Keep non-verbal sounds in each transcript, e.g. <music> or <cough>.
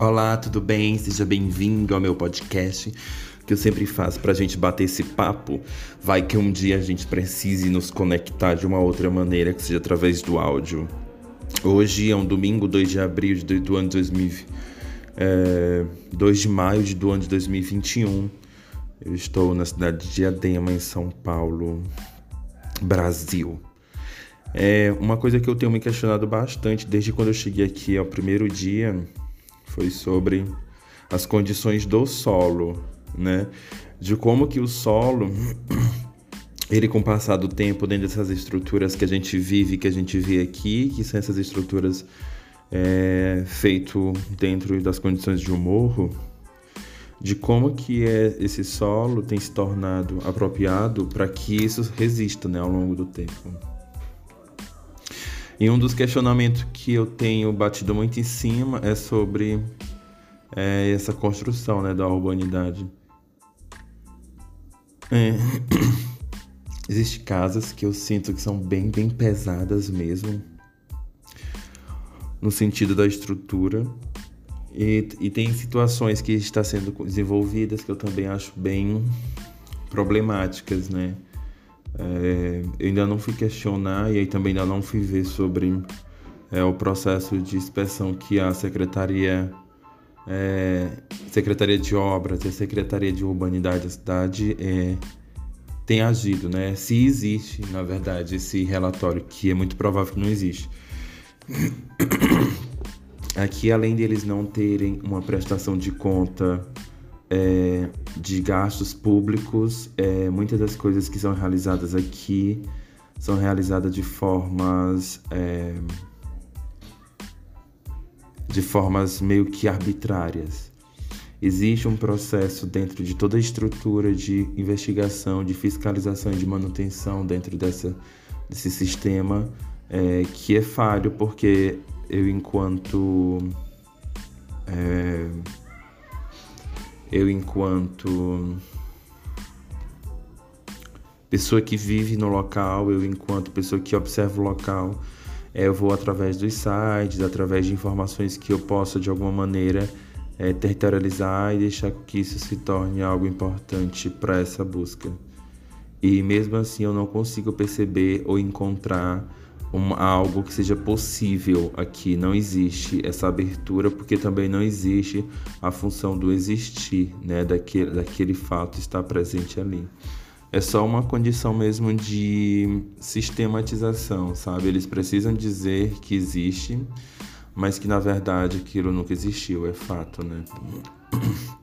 Olá, tudo bem? Seja bem-vindo ao meu podcast que eu sempre faço pra gente bater esse papo. Vai que um dia a gente precise nos conectar de uma outra maneira, que seja através do áudio. Hoje é um domingo, 2 de abril de, do ano 2000, é, 2 de maio de, do ano de 2021. Eu estou na cidade de Diadema, em São Paulo, Brasil. É uma coisa que eu tenho me questionado bastante desde quando eu cheguei aqui ao primeiro dia foi sobre as condições do solo, né? De como que o solo, <clears throat> ele com o passar do tempo, dentro dessas estruturas que a gente vive, que a gente vê aqui, que são essas estruturas é, feito dentro das condições de um morro, de como que é, esse solo tem se tornado apropriado para que isso resista né, ao longo do tempo. E um dos questionamentos que eu tenho batido muito em cima é sobre é, essa construção né, da urbanidade. É. <coughs> Existem casas que eu sinto que são bem, bem pesadas mesmo, no sentido da estrutura. E, e tem situações que estão sendo desenvolvidas que eu também acho bem problemáticas, né? É, eu ainda não fui questionar e aí também ainda não fui ver sobre é, o processo de inspeção que a Secretaria, é, Secretaria de Obras e a Secretaria de Urbanidade da cidade é, tem agido, né? Se existe, na verdade, esse relatório, que é muito provável que não existe. <coughs> Aqui, além deles não terem uma prestação de conta é, de gastos públicos, é, muitas das coisas que são realizadas aqui são realizadas de formas é, de formas meio que arbitrárias. Existe um processo dentro de toda a estrutura de investigação, de fiscalização e de manutenção dentro dessa, desse sistema é, que é falho porque eu enquanto é, eu enquanto pessoa que vive no local, eu enquanto pessoa que observa o local, é, eu vou através dos sites, através de informações que eu possa de alguma maneira é, territorializar e deixar que isso se torne algo importante para essa busca. E mesmo assim eu não consigo perceber ou encontrar um, algo que seja possível aqui. Não existe essa abertura, porque também não existe a função do existir, né? Daquele, daquele fato estar presente ali. É só uma condição mesmo de sistematização, sabe? Eles precisam dizer que existe, mas que na verdade aquilo nunca existiu, é fato, né? <clears throat>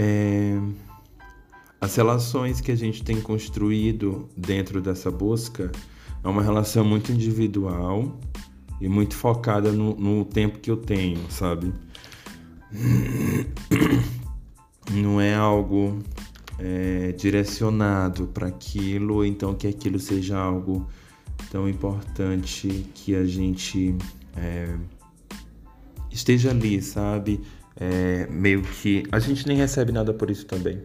É... As relações que a gente tem construído dentro dessa busca é uma relação muito individual e muito focada no, no tempo que eu tenho, sabe? <clears throat> Não é algo é, direcionado para aquilo, então que aquilo seja algo tão importante que a gente é, esteja ali, sabe? É, meio que a gente nem recebe nada por isso também.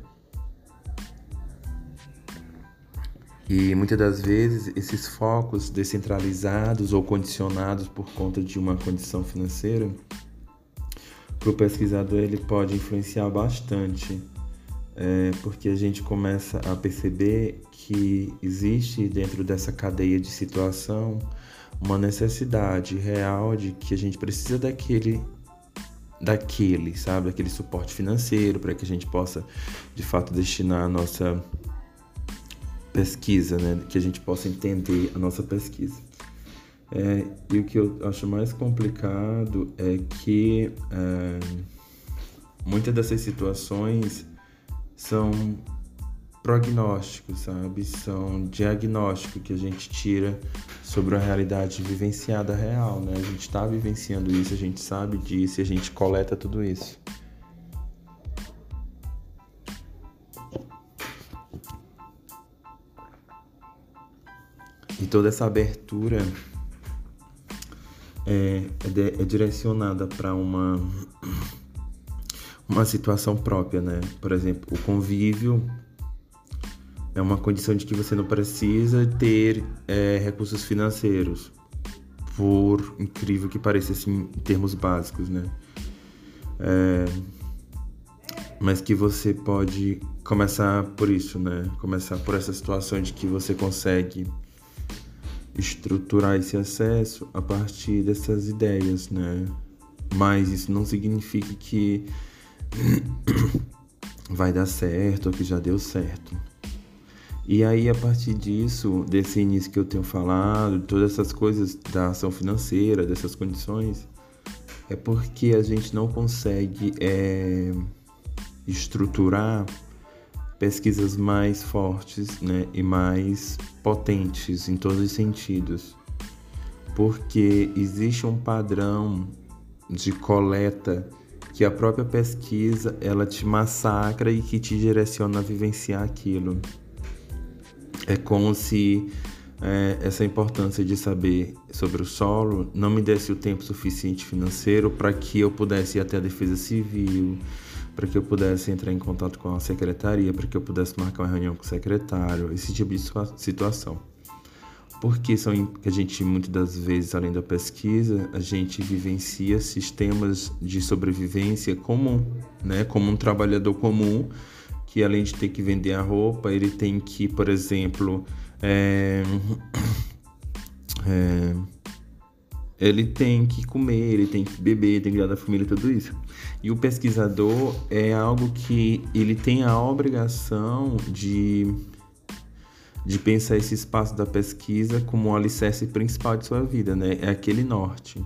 E muitas das vezes esses focos descentralizados ou condicionados por conta de uma condição financeira, para o pesquisador ele pode influenciar bastante, é, porque a gente começa a perceber que existe dentro dessa cadeia de situação uma necessidade real de que a gente precisa daquele daquele, sabe, aquele suporte financeiro para que a gente possa de fato destinar a nossa pesquisa, né? Que a gente possa entender a nossa pesquisa. É, e o que eu acho mais complicado é que é, muitas dessas situações são prognósticos, sabe? São diagnóstico que a gente tira sobre a realidade vivenciada real, né? A gente está vivenciando isso, a gente sabe disso a gente coleta tudo isso. E toda essa abertura é, é, é direcionada para uma, uma situação própria, né? Por exemplo, o convívio é uma condição de que você não precisa ter é, recursos financeiros, por incrível que pareça, assim, em termos básicos, né? É, mas que você pode começar por isso, né? Começar por essa situação de que você consegue estruturar esse acesso a partir dessas ideias, né? Mas isso não significa que <coughs> vai dar certo ou que já deu certo. E aí, a partir disso, desse início que eu tenho falado, todas essas coisas da ação financeira, dessas condições, é porque a gente não consegue é, estruturar pesquisas mais fortes né, e mais potentes em todos os sentidos. Porque existe um padrão de coleta que a própria pesquisa ela te massacra e que te direciona a vivenciar aquilo. É como se é, essa importância de saber sobre o solo não me desse o tempo suficiente financeiro para que eu pudesse ir até a defesa civil, para que eu pudesse entrar em contato com a secretaria, para que eu pudesse marcar uma reunião com o secretário, esse tipo de situação. Porque são a gente muitas das vezes, além da pesquisa, a gente vivencia sistemas de sobrevivência comum, né? Como um trabalhador comum que além de ter que vender a roupa, ele tem que, por exemplo, é, é, <coughs> ele tem que comer, ele tem que beber, tem que cuidar da família, tudo isso. E o pesquisador é algo que ele tem a obrigação de, de pensar esse espaço da pesquisa como o alicerce principal de sua vida, né? É aquele norte.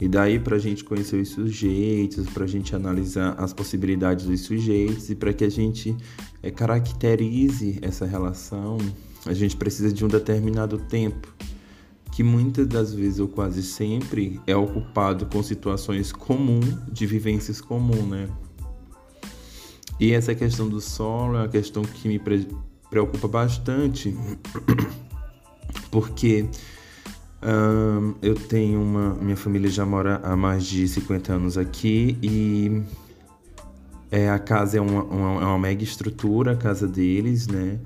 E daí para a gente conhecer os sujeitos, para a gente analisar as possibilidades dos sujeitos e para que a gente é, caracterize essa relação, a gente precisa de um determinado tempo, que muitas das vezes ou quase sempre é ocupado com situações comuns, de vivências comuns, né? E essa questão do solo é uma questão que me preocupa bastante, <clears throat> porque eu tenho uma. Minha família já mora há mais de 50 anos aqui e é, a casa é uma, uma, é uma mega estrutura, a casa deles, né?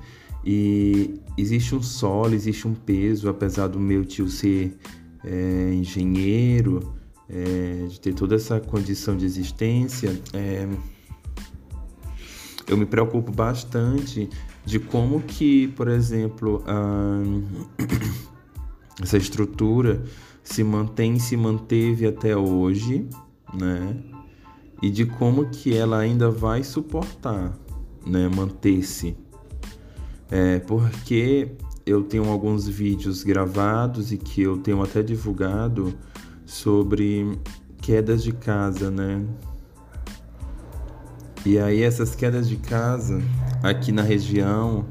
E existe um solo, existe um peso, apesar do meu tio ser é, engenheiro, é, de ter toda essa condição de existência, é, eu me preocupo bastante de como que, por exemplo, a <coughs> essa estrutura se mantém, se manteve até hoje, né? E de como que ela ainda vai suportar, né? Manter-se. É, porque eu tenho alguns vídeos gravados e que eu tenho até divulgado sobre quedas de casa, né? E aí essas quedas de casa aqui na região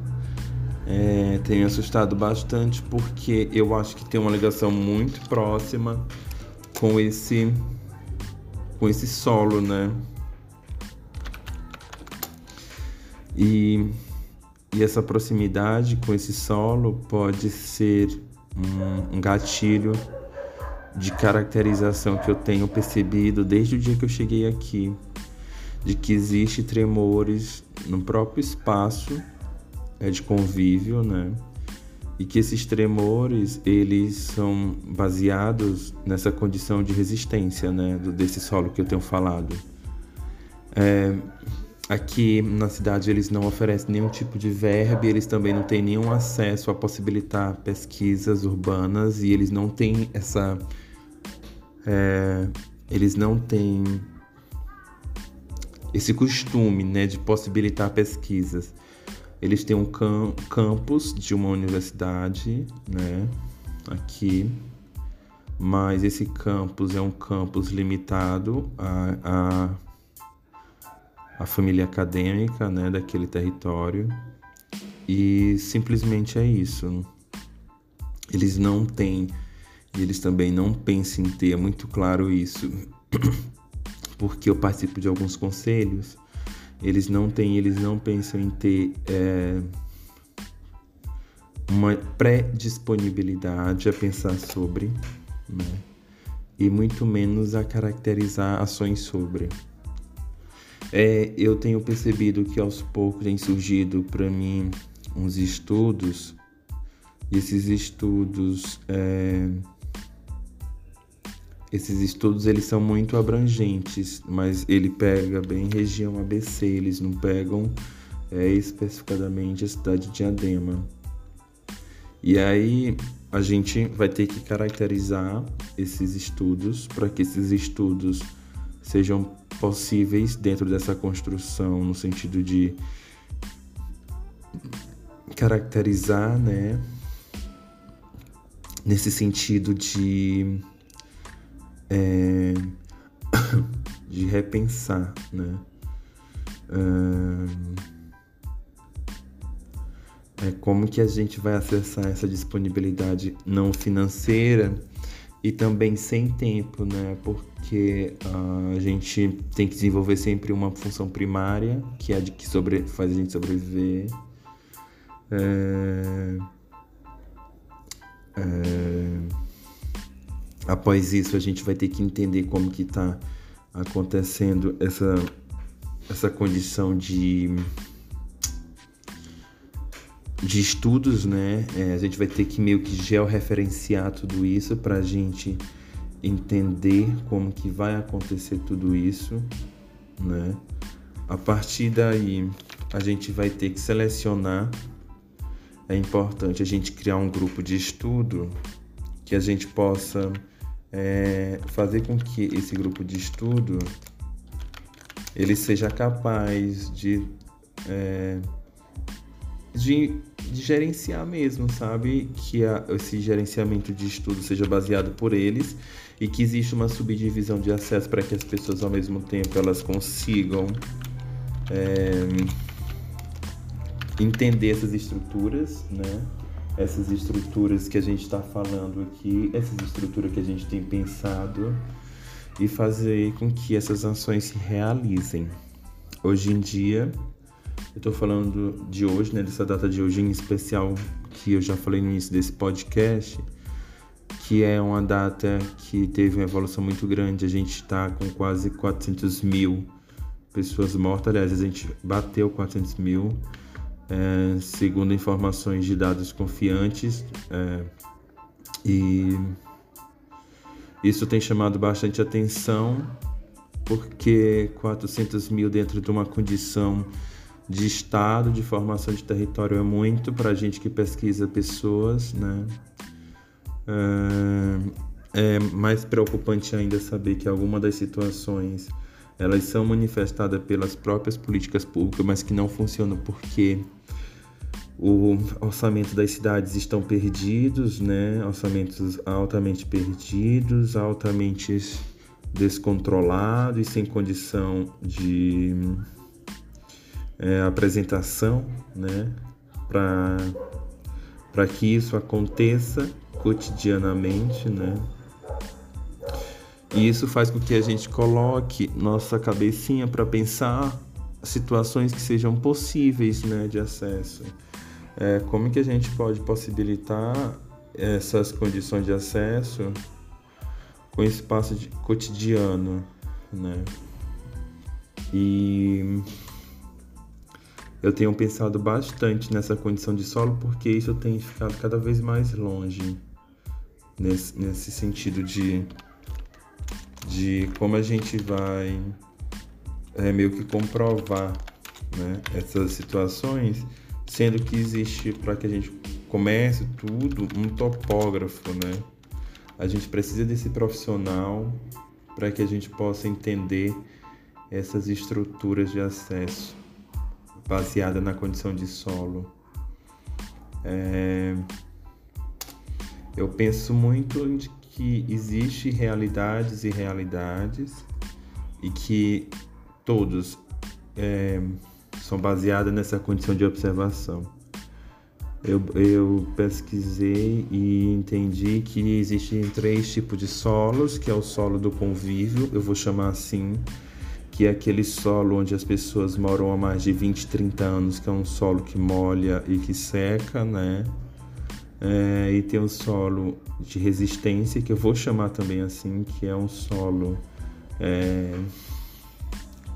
é, tem assustado bastante porque eu acho que tem uma ligação muito próxima com esse com esse solo, né? E, e essa proximidade com esse solo pode ser um, gatilho de caracterização que eu tenho percebido desde o dia que eu cheguei aqui, de que existe tremores no próprio espaço é de convívio, né? E que esses tremores, eles são baseados nessa condição de resistência, né? Desse solo que eu tenho falado. É, aqui na cidade eles não oferecem nenhum tipo de verbe, eles também não têm nenhum acesso a possibilitar pesquisas urbanas e eles não têm essa... É, eles não têm esse costume né, de possibilitar pesquisas. Eles têm um cam campus de uma universidade, né, aqui, mas esse campus é um campus limitado à, à, à família acadêmica, né, daquele território e simplesmente é isso. Eles não têm e eles também não pensam em ter, é muito claro isso, <coughs> porque eu participo de alguns conselhos eles não têm, eles não pensam em ter é, uma pré-disponibilidade a pensar sobre, né? e muito menos a caracterizar ações sobre. É, eu tenho percebido que aos poucos tem surgido para mim uns estudos, e esses estudos é, esses estudos eles são muito abrangentes, mas ele pega bem região ABC, eles não pegam é, especificadamente a cidade de Diadema. E aí a gente vai ter que caracterizar esses estudos para que esses estudos sejam possíveis dentro dessa construção, no sentido de caracterizar, né? Nesse sentido de é, <coughs> de repensar, né? É, como que a gente vai acessar essa disponibilidade não financeira e também sem tempo, né? Porque uh, a gente tem que desenvolver sempre uma função primária, que é a de que sobre, faz a gente sobreviver. É, é, após isso, a gente vai ter que entender como que está acontecendo essa, essa condição de de estudos, né? É, a gente vai ter que meio que georreferenciar tudo isso para a gente entender como que vai acontecer tudo isso, né? A partir daí, a gente vai ter que selecionar. É importante a gente criar um grupo de estudo que a gente possa é, fazer com que esse grupo de estudo ele seja capaz de é, de, de gerenciar mesmo, sabe? Que a, esse gerenciamento de estudo seja baseado por eles e que existe uma subdivisão de acesso para que as pessoas ao mesmo tempo elas consigam é, entender essas estruturas, né? Essas estruturas que a gente está falando aqui, essas estruturas que a gente tem pensado e fazer com que essas ações se realizem. Hoje em dia, eu estou falando de hoje, né, dessa data de hoje em especial, que eu já falei no início desse podcast, que é uma data que teve uma evolução muito grande. A gente está com quase 400 mil pessoas mortas. Aliás, a gente bateu 400 mil, é, segundo informações de dados confiantes. É, e isso tem chamado bastante atenção, porque 400 mil dentro de uma condição de estado, de formação de território é muito para a gente que pesquisa pessoas, né? É, é mais preocupante ainda saber que algumas das situações elas são manifestadas pelas próprias políticas públicas, mas que não funcionam porque o orçamento das cidades estão perdidos, né? Orçamentos altamente perdidos, altamente descontrolados e sem condição de é, apresentação, né, para que isso aconteça cotidianamente, né? E isso faz com que a gente coloque nossa cabecinha para pensar situações que sejam possíveis, né, de acesso. É, como que a gente pode possibilitar essas condições de acesso com espaço de, cotidiano, né? E eu tenho pensado bastante nessa condição de solo porque isso tem ficado cada vez mais longe nesse, nesse sentido de, de como a gente vai é, meio que comprovar né, essas situações, sendo que existe para que a gente comece tudo um topógrafo, né? A gente precisa desse profissional para que a gente possa entender essas estruturas de acesso baseada na condição de solo. É, eu penso muito de que existe realidades e realidades e que todos é, são baseados nessa condição de observação. Eu, eu, pesquisei e entendi que existem três tipos de solos, que é o solo do convívio, eu vou chamar assim, que é aquele solo onde as pessoas moram há mais de 20, 30 anos, que é um solo que molha e que seca, né? É, e tem o solo de resistência, que eu vou chamar também assim, que é um solo. É,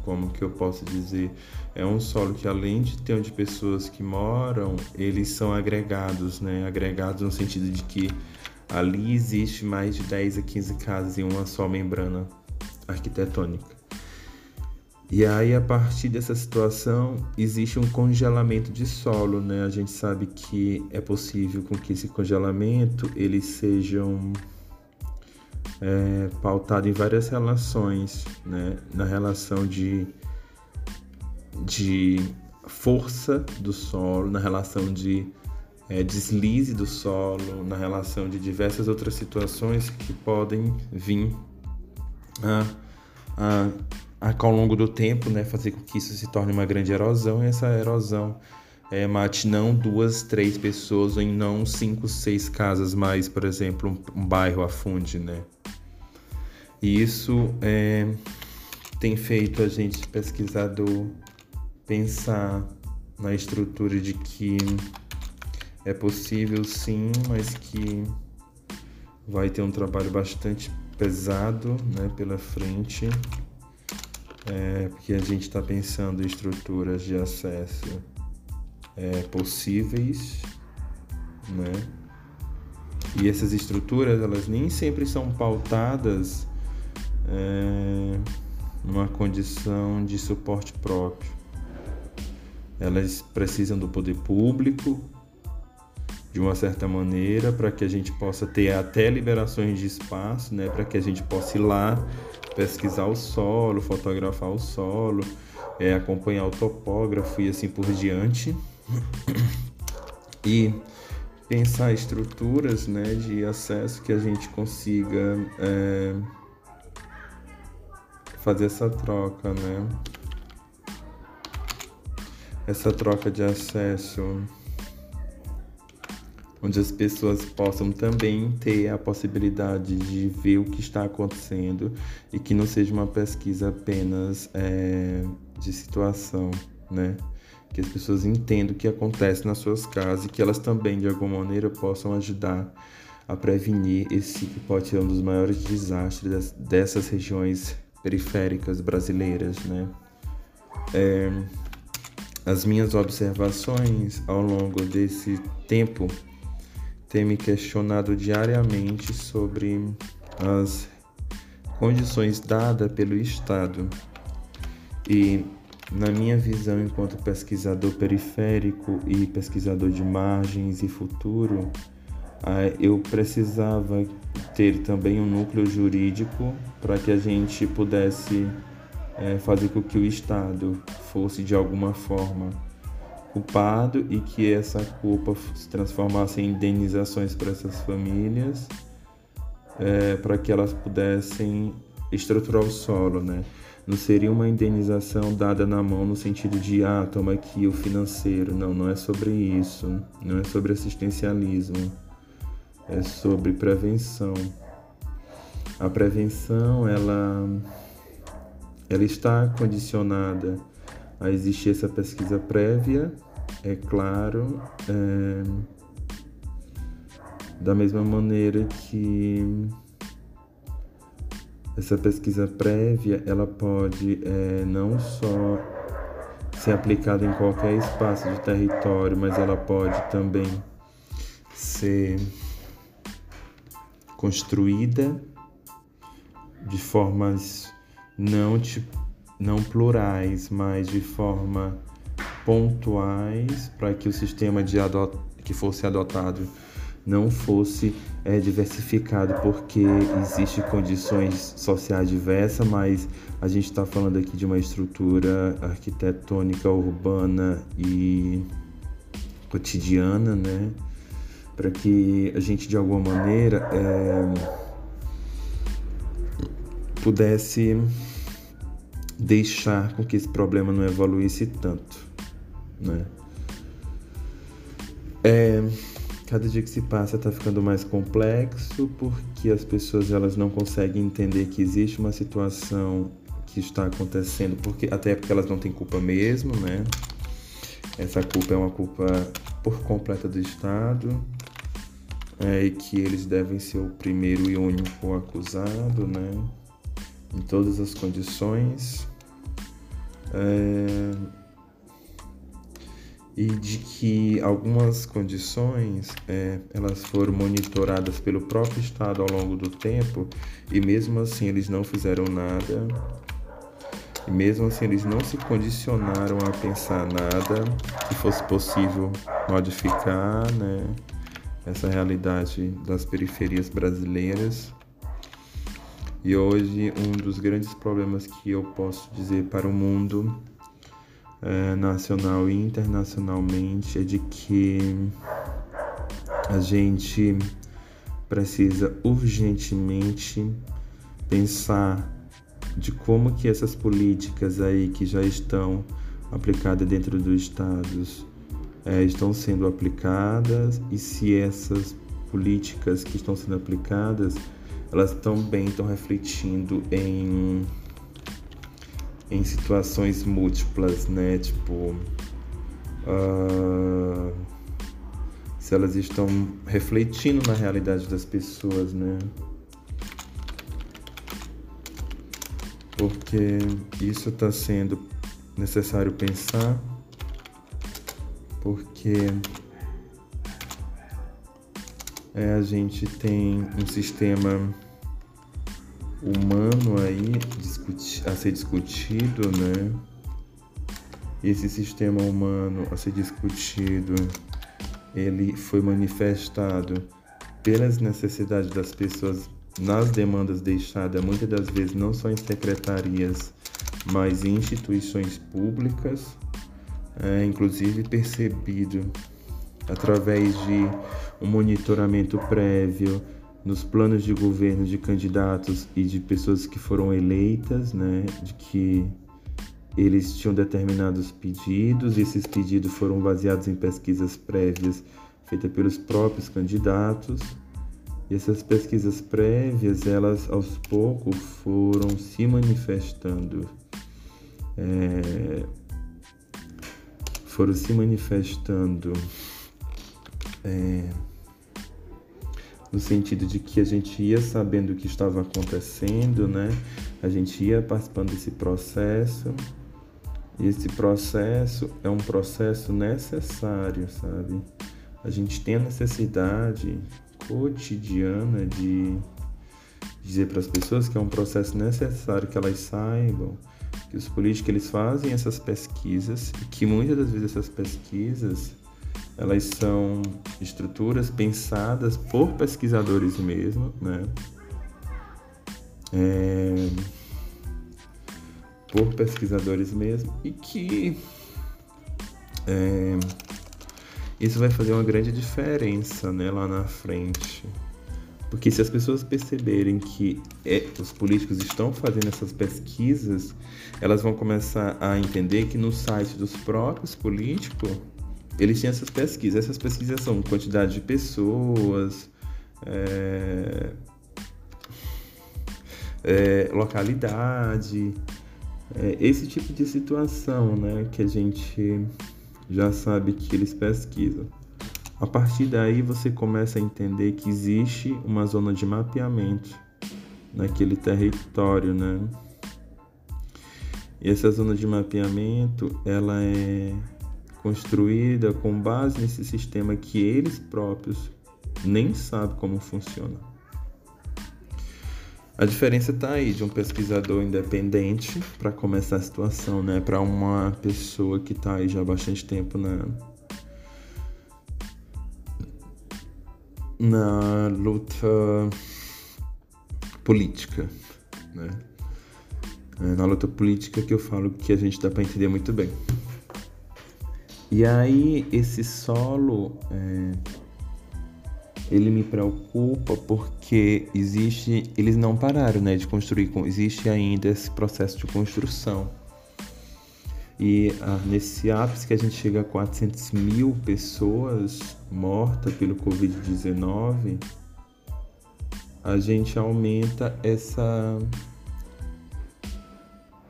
como que eu posso dizer? É um solo que além de ter onde pessoas que moram, eles são agregados, né? Agregados no sentido de que ali existe mais de 10 a 15 casas em uma só membrana arquitetônica. E aí, a partir dessa situação, existe um congelamento de solo, né? A gente sabe que é possível com que esse congelamento ele sejam é, pautado em várias relações, né? Na relação de, de força do solo, na relação de é, deslize do solo, na relação de diversas outras situações que podem vir a, a ao longo do tempo, né, fazer com que isso se torne uma grande erosão e essa erosão é, mate não duas, três pessoas, em não cinco, seis casas mais, por exemplo, um, um bairro afunde, né? E isso é, tem feito a gente pesquisador pensar na estrutura de que é possível sim, mas que vai ter um trabalho bastante pesado né, pela frente é, porque a gente está pensando em estruturas de acesso é, possíveis, né? E essas estruturas, elas nem sempre são pautadas é, numa condição de suporte próprio. Elas precisam do poder público, de uma certa maneira, para que a gente possa ter até liberações de espaço, né? Para que a gente possa ir lá pesquisar o solo, fotografar o solo, é, acompanhar o topógrafo e assim por diante. E pensar estruturas né, de acesso que a gente consiga é, fazer essa troca, né? Essa troca de acesso onde as pessoas possam também ter a possibilidade de ver o que está acontecendo e que não seja uma pesquisa apenas é, de situação, né? Que as pessoas entendam o que acontece nas suas casas e que elas também, de alguma maneira, possam ajudar a prevenir esse que pode ser um dos maiores desastres dessas regiões periféricas brasileiras, né? É, as minhas observações ao longo desse tempo tem me questionado diariamente sobre as condições dadas pelo Estado. E, na minha visão, enquanto pesquisador periférico e pesquisador de margens e futuro, eu precisava ter também um núcleo jurídico para que a gente pudesse é, fazer com que o Estado fosse de alguma forma culpado e que essa culpa se transformasse em indenizações para essas famílias, é, para que elas pudessem estruturar o solo, né? Não seria uma indenização dada na mão no sentido de, ah, toma aqui o financeiro. Não, não é sobre isso. Não é sobre assistencialismo. É sobre prevenção. A prevenção, ela, ela está condicionada a existir essa pesquisa prévia é claro, é, da mesma maneira que essa pesquisa prévia ela pode é, não só ser aplicada em qualquer espaço de território, mas ela pode também ser construída de formas não, não plurais, mas de forma pontuais para que o sistema de adot que fosse adotado não fosse é, diversificado, porque existe condições sociais diversas, mas a gente está falando aqui de uma estrutura arquitetônica urbana e cotidiana, né? Para que a gente de alguma maneira é, pudesse deixar com que esse problema não evoluísse tanto né? É, cada dia que se passa está ficando mais complexo porque as pessoas elas não conseguem entender que existe uma situação que está acontecendo, porque até porque elas não têm culpa mesmo, né? Essa culpa é uma culpa por completa do Estado é, e que eles devem ser o primeiro e único acusado, né? Em todas as condições. É, e de que algumas condições é, elas foram monitoradas pelo próprio Estado ao longo do tempo e mesmo assim eles não fizeram nada. E mesmo assim eles não se condicionaram a pensar nada que fosse possível modificar né, essa realidade das periferias brasileiras. E hoje um dos grandes problemas que eu posso dizer para o mundo é, nacional e internacionalmente é de que a gente precisa urgentemente pensar de como que essas políticas aí que já estão aplicadas dentro dos estados é, estão sendo aplicadas e se essas políticas que estão sendo aplicadas elas também estão refletindo em em situações múltiplas, né? Tipo, uh, se elas estão refletindo na realidade das pessoas, né? Porque isso está sendo necessário pensar, porque é, a gente tem um sistema humano aí a ser discutido, né? Esse sistema humano a ser discutido, ele foi manifestado pelas necessidades das pessoas nas demandas deixadas, muitas das vezes não só em secretarias, mas em instituições públicas, é, inclusive percebido através de um monitoramento prévio nos planos de governo de candidatos e de pessoas que foram eleitas, né, de que eles tinham determinados pedidos e esses pedidos foram baseados em pesquisas prévias feitas pelos próprios candidatos. E essas pesquisas prévias, elas aos poucos foram se manifestando, é, foram se manifestando é, no sentido de que a gente ia sabendo o que estava acontecendo, né? A gente ia participando desse processo. Esse processo é um processo necessário, sabe? A gente tem a necessidade cotidiana de dizer para as pessoas que é um processo necessário que elas saibam que os políticos eles fazem essas pesquisas e que muitas das vezes essas pesquisas elas são estruturas pensadas por pesquisadores mesmo, né? É, por pesquisadores mesmo e que é, isso vai fazer uma grande diferença né, lá na frente. Porque se as pessoas perceberem que é, os políticos estão fazendo essas pesquisas, elas vão começar a entender que no site dos próprios políticos eles têm essas pesquisas. Essas pesquisas são quantidade de pessoas, é, é, localidade, é, esse tipo de situação, né, que a gente já sabe que eles pesquisam. A partir daí você começa a entender que existe uma zona de mapeamento naquele território, né? E essa zona de mapeamento, ela é construída com base nesse sistema que eles próprios nem sabem como funciona. A diferença está aí de um pesquisador independente para começar a situação, né, para uma pessoa que está aí já há bastante tempo na na luta política, né? É na luta política que eu falo que a gente dá para entender muito bem. E aí esse solo é, ele me preocupa porque existe, eles não pararam né, de construir, existe ainda esse processo de construção. E ah, nesse ápice que a gente chega a 400 mil pessoas mortas pelo Covid-19, a gente aumenta essa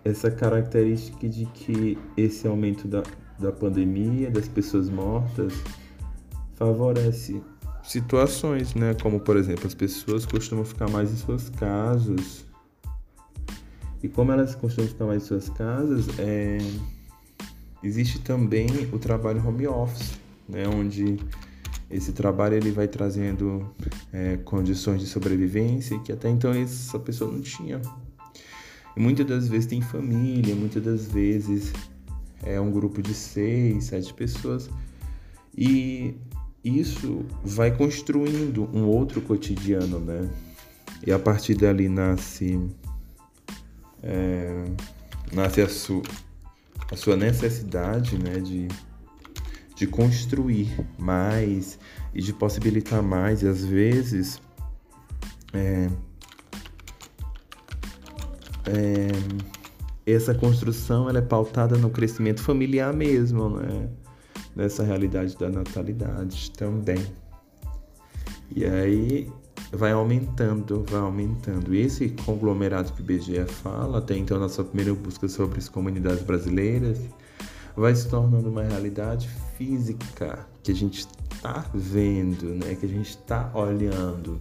essa característica de que esse aumento da, da pandemia, das pessoas mortas, favorece situações, né? Como por exemplo, as pessoas costumam ficar mais em suas casas. E como elas costumam ficar mais em suas casas, é... existe também o trabalho home office, né, onde esse trabalho ele vai trazendo é, condições de sobrevivência que até então essa pessoa não tinha. E muitas das vezes tem família, muitas das vezes é um grupo de seis, sete pessoas. E isso vai construindo um outro cotidiano, né? E a partir dali nasce, é, nasce a, su, a sua necessidade né, de, de construir mais e de possibilitar mais. E às vezes é, é, essa construção ela é pautada no crescimento familiar mesmo, né? nessa realidade da natalidade também. E aí vai aumentando, vai aumentando. E esse conglomerado que o BGE fala, até então na sua primeira busca sobre as comunidades brasileiras, vai se tornando uma realidade física que a gente está vendo, né? que a gente está olhando.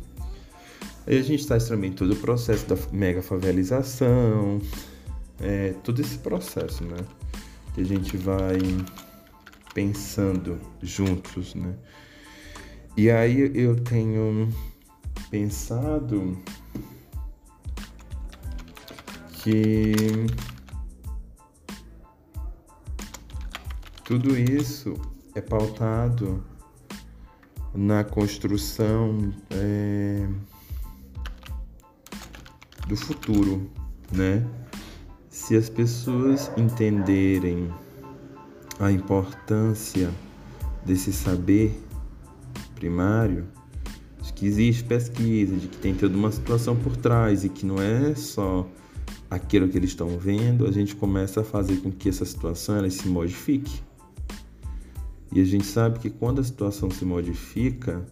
Aí a gente está extremamente todo o processo da mega favelização, é, todo esse processo, né? Que a gente vai pensando juntos, né? E aí eu tenho pensado que tudo isso é pautado na construção é, do futuro, né? Se as pessoas entenderem a importância desse saber primário, de que existe pesquisa, de que tem toda uma situação por trás e que não é só aquilo que eles estão vendo, a gente começa a fazer com que essa situação ela se modifique. E a gente sabe que quando a situação se modifica,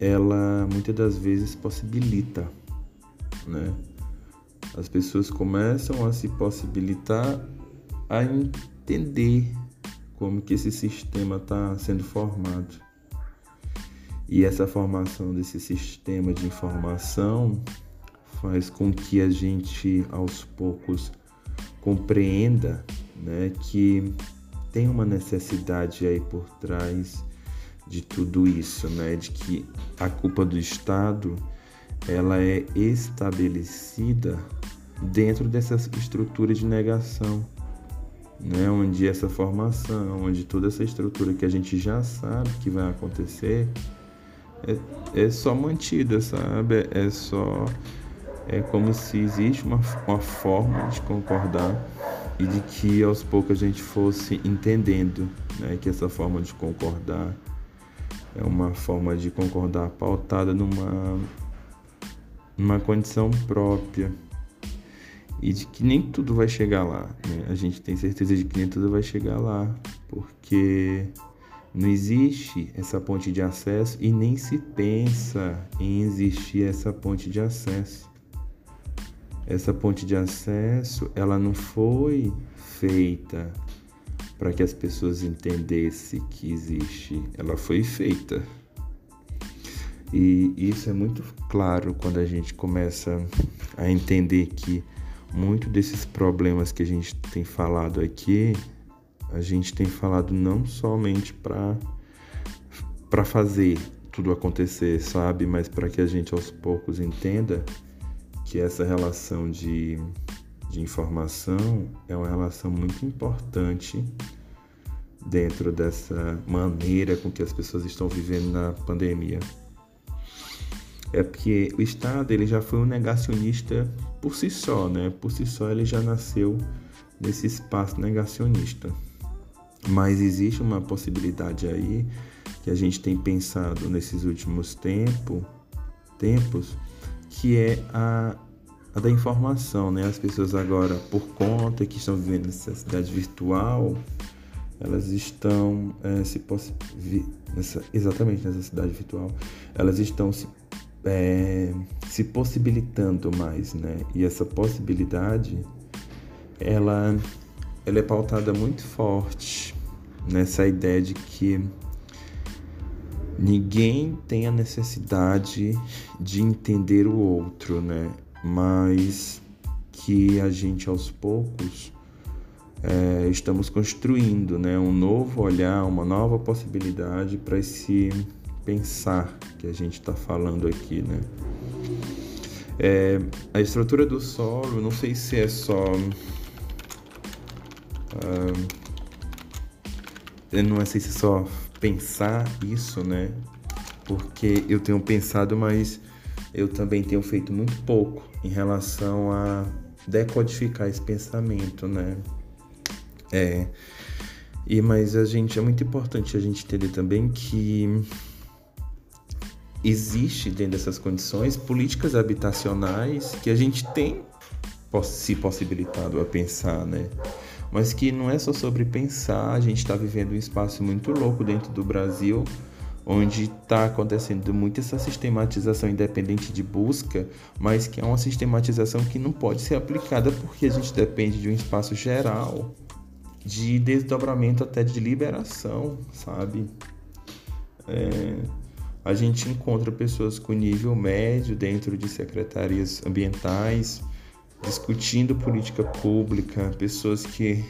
ela muitas das vezes possibilita, né? As pessoas começam a se possibilitar a entender como que esse sistema está sendo formado. E essa formação desse sistema de informação faz com que a gente aos poucos compreenda né, que tem uma necessidade aí por trás de tudo isso, né, de que a culpa do Estado ela é estabelecida dentro dessa estrutura de negação, né? onde essa formação, onde toda essa estrutura que a gente já sabe que vai acontecer é, é só mantida, sabe? É só. É como se existe uma, uma forma de concordar e de que aos poucos a gente fosse entendendo né, que essa forma de concordar é uma forma de concordar pautada numa, numa condição própria e de que nem tudo vai chegar lá. Né? A gente tem certeza de que nem tudo vai chegar lá, porque não existe essa ponte de acesso e nem se pensa em existir essa ponte de acesso. Essa ponte de acesso, ela não foi feita para que as pessoas entendessem que existe, ela foi feita. E isso é muito claro quando a gente começa a entender que muito desses problemas que a gente tem falado aqui, a gente tem falado não somente para para fazer tudo acontecer, sabe, mas para que a gente aos poucos entenda que essa relação de, de informação é uma relação muito importante dentro dessa maneira com que as pessoas estão vivendo na pandemia é porque o Estado ele já foi um negacionista por si só, né? Por si só ele já nasceu nesse espaço negacionista. Mas existe uma possibilidade aí que a gente tem pensado nesses últimos tempo, tempos, que é a, a da informação, né? As pessoas agora, por conta que estão vivendo nessa cidade virtual, elas estão é, se nessa, exatamente nessa cidade virtual, elas estão se é, se possibilitando mais, né? E essa possibilidade, ela, ela é pautada muito forte nessa ideia de que ninguém tem a necessidade de entender o outro, né? Mas que a gente aos poucos é, estamos construindo né, um novo olhar, uma nova possibilidade para esse pensar que a gente está falando aqui. Né? É, a estrutura do solo, não sei se é só. Uh, não sei se é só pensar isso, né? Porque eu tenho pensado, mas eu também tenho feito muito pouco em relação a decodificar esse pensamento, né? É. E mas a gente é muito importante a gente entender também que existe dentro dessas condições políticas habitacionais que a gente tem se possibilitado a pensar, né? Mas que não é só sobre pensar, a gente está vivendo um espaço muito louco dentro do Brasil, onde está acontecendo muito essa sistematização independente de busca, mas que é uma sistematização que não pode ser aplicada porque a gente depende de um espaço geral de desdobramento até de liberação, sabe? É, a gente encontra pessoas com nível médio dentro de secretarias ambientais, discutindo política pública, pessoas que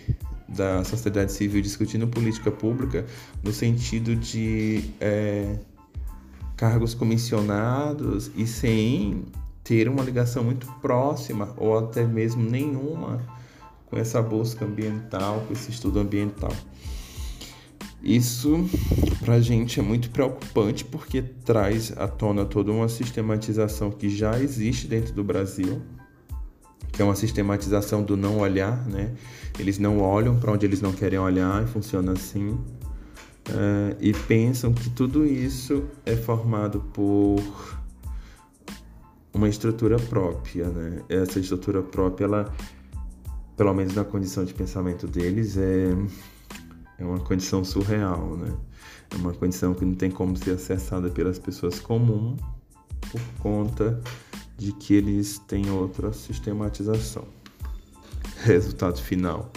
da sociedade civil discutindo política pública no sentido de é, cargos comissionados e sem ter uma ligação muito próxima ou até mesmo nenhuma com essa busca ambiental, com esse estudo ambiental. Isso para a gente é muito preocupante porque traz à tona toda uma sistematização que já existe dentro do Brasil, que é uma sistematização do não olhar, né? Eles não olham para onde eles não querem olhar e funciona assim. É, e pensam que tudo isso é formado por uma estrutura própria, né? Essa estrutura própria, ela pelo menos na condição de pensamento deles, é, é uma condição surreal, né? É uma condição que não tem como ser acessada pelas pessoas comuns por conta de que eles têm outra sistematização. Resultado final: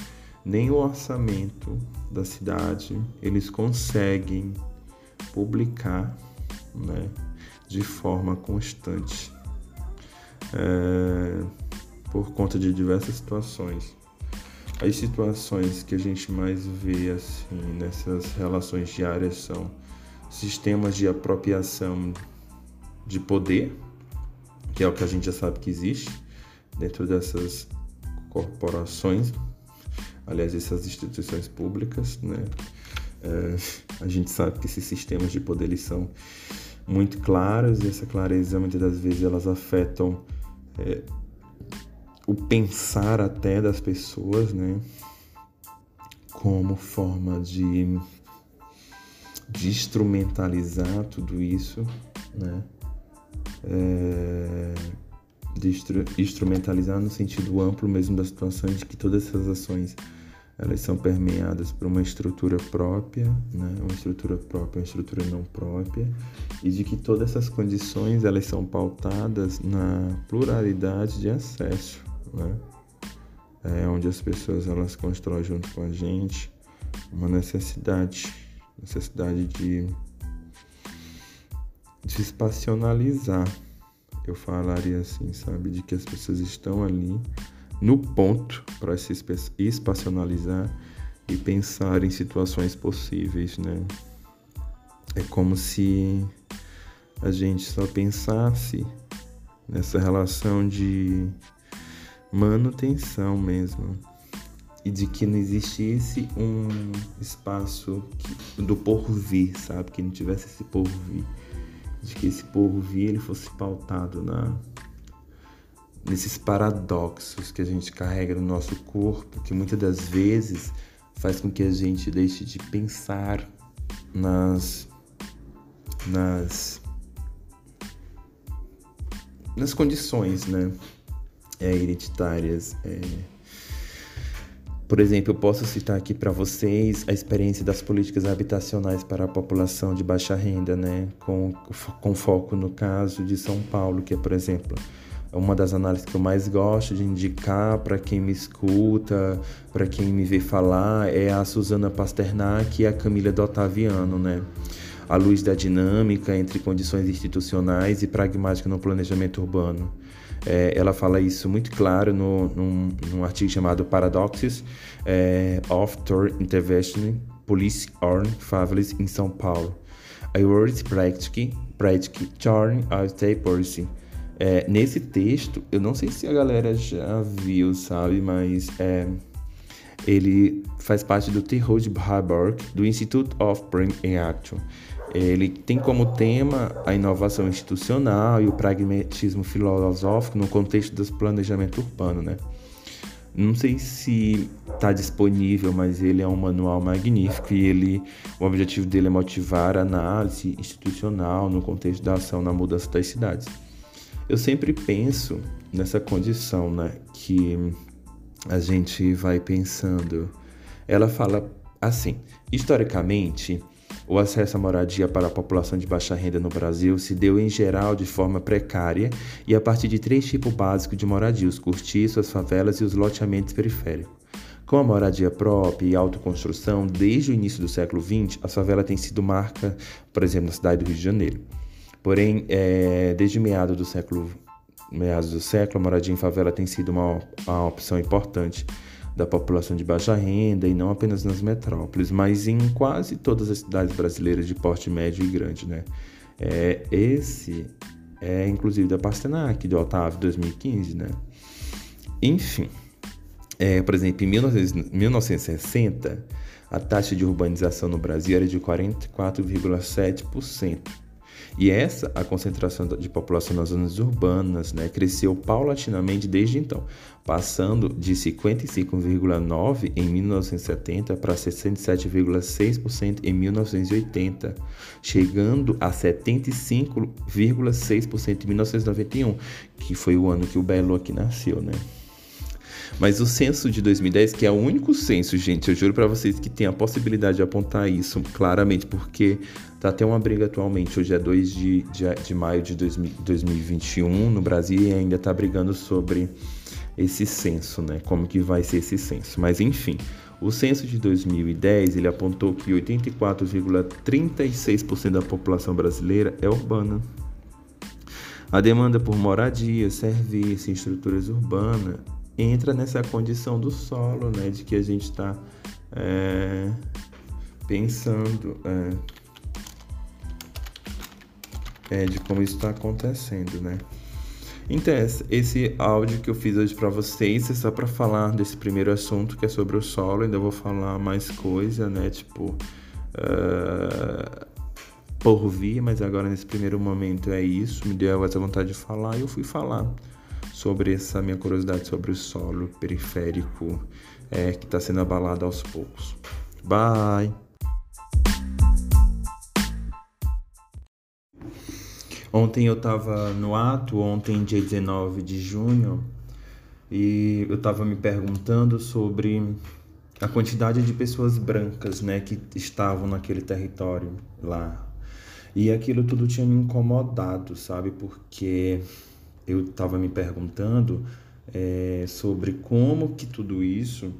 nem o orçamento da cidade eles conseguem publicar né, de forma constante. É, por conta de diversas situações. As situações que a gente mais vê assim nessas relações diárias são sistemas de apropriação de poder, que é o que a gente já sabe que existe dentro dessas corporações, aliás, essas instituições públicas, né? É, a gente sabe que esses sistemas de poder eles são muito claros e essa clareza muitas das vezes elas afetam é, o pensar até das pessoas, né? Como forma de, de instrumentalizar tudo isso, né? É, de instru instrumentalizar no sentido amplo mesmo da situação de que todas essas ações elas são permeadas por uma estrutura própria, né? uma estrutura própria, uma estrutura não própria, e de que todas essas condições elas são pautadas na pluralidade de acesso né? É onde as pessoas elas constroem junto com a gente uma necessidade, necessidade de, de espacionalizar. Eu falaria assim, sabe, de que as pessoas estão ali no ponto para se espacionalizar e pensar em situações possíveis, né? É como se a gente só pensasse nessa relação de manutenção mesmo. E de que não existisse um espaço que, do porvir, sabe? Que não tivesse esse porvir. De que esse porvir ele fosse pautado na, nesses paradoxos que a gente carrega no nosso corpo, que muitas das vezes faz com que a gente deixe de pensar nas nas nas condições, né? É, hereditárias. É... Por exemplo, eu posso citar aqui para vocês a experiência das políticas habitacionais para a população de baixa renda, né? com, com foco no caso de São Paulo, que é, por exemplo, uma das análises que eu mais gosto de indicar para quem me escuta, para quem me vê falar, é a Susana Pasternak e a Camila do Otaviano, né? à luz da dinâmica entre condições institucionais e pragmática no planejamento urbano. É, ela fala isso muito claro no, num, num artigo chamado Paradoxes é, of Tour Intervention Police on Favels em São Paulo. I words practic, practic turn of state policy. É, nesse texto, eu não sei se a galera já viu, sabe, mas é, ele faz parte do Terror de do Institute of Brain and Action. Ele tem como tema a inovação institucional e o pragmatismo filosófico no contexto do planejamento urbano, né? Não sei se está disponível, mas ele é um manual magnífico e ele, o objetivo dele é motivar a análise institucional no contexto da ação na mudança das cidades. Eu sempre penso nessa condição, né, que a gente vai pensando. Ela fala assim: historicamente, o acesso à moradia para a população de baixa renda no Brasil se deu em geral de forma precária e a partir de três tipos básicos de moradia: os cortiços, as favelas e os loteamentos periféricos. Com a moradia própria e autoconstrução, desde o início do século XX, a favela tem sido marca, por exemplo, na cidade do Rio de Janeiro. Porém, é, desde meados do século meados do século, a moradia em favela tem sido uma, uma opção importante da população de baixa renda e não apenas nas metrópoles, mas em quase todas as cidades brasileiras de porte médio e grande, né? É, esse é inclusive da Pastenac, de Otávio, 2015, né? Enfim, é, por exemplo, em 1960, a taxa de urbanização no Brasil era de 44,7%. E essa, a concentração de população nas zonas urbanas, né, cresceu paulatinamente desde então, passando de 55,9% em 1970 para 67,6% em 1980, chegando a 75,6% em 1991, que foi o ano que o Belo aqui nasceu, né? Mas o censo de 2010, que é o único censo, gente, eu juro para vocês que tem a possibilidade de apontar isso claramente, porque tá até uma briga atualmente. Hoje é 2 de, de, de maio de 2021 no Brasil e ainda tá brigando sobre esse censo, né? Como que vai ser esse censo. Mas enfim, o censo de 2010 ele apontou que 84,36% da população brasileira é urbana. A demanda por moradia, serviço, estruturas urbanas entra nessa condição do solo, né? De que a gente está é, pensando é, é, de como isso está acontecendo, né? Então, esse áudio que eu fiz hoje para vocês é só para falar desse primeiro assunto que é sobre o solo. Ainda vou falar mais coisa, né? Tipo, uh, por vir, mas agora nesse primeiro momento é isso. Me deu essa vontade de falar e eu fui falar sobre essa minha curiosidade sobre o solo periférico é, que está sendo abalado aos poucos. Bye! Ontem eu estava no ato, ontem, dia 19 de junho, e eu estava me perguntando sobre a quantidade de pessoas brancas né, que estavam naquele território lá. E aquilo tudo tinha me incomodado, sabe? Porque eu estava me perguntando é, sobre como que tudo isso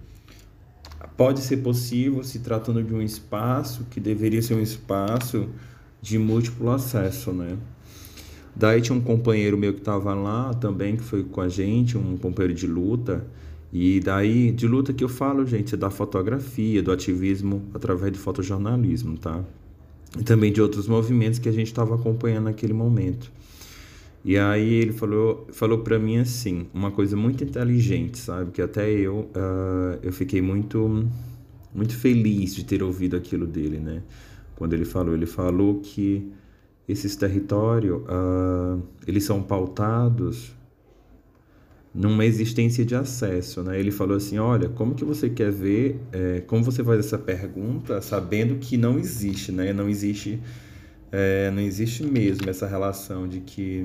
pode ser possível se tratando de um espaço que deveria ser um espaço de múltiplo acesso, né? Daí tinha um companheiro meu que estava lá também, que foi com a gente, um companheiro de luta. E daí, de luta que eu falo, gente, é da fotografia, do ativismo através do fotojornalismo, tá? E também de outros movimentos que a gente estava acompanhando naquele momento. E aí ele falou, falou para mim assim, uma coisa muito inteligente, sabe? Que até eu, uh, eu fiquei muito, muito feliz de ter ouvido aquilo dele, né? Quando ele falou, ele falou que esses territórios, uh, eles são pautados numa existência de acesso, né? Ele falou assim, olha, como que você quer ver, é, como você faz essa pergunta sabendo que não existe, né? Não existe, é, não existe mesmo essa relação de que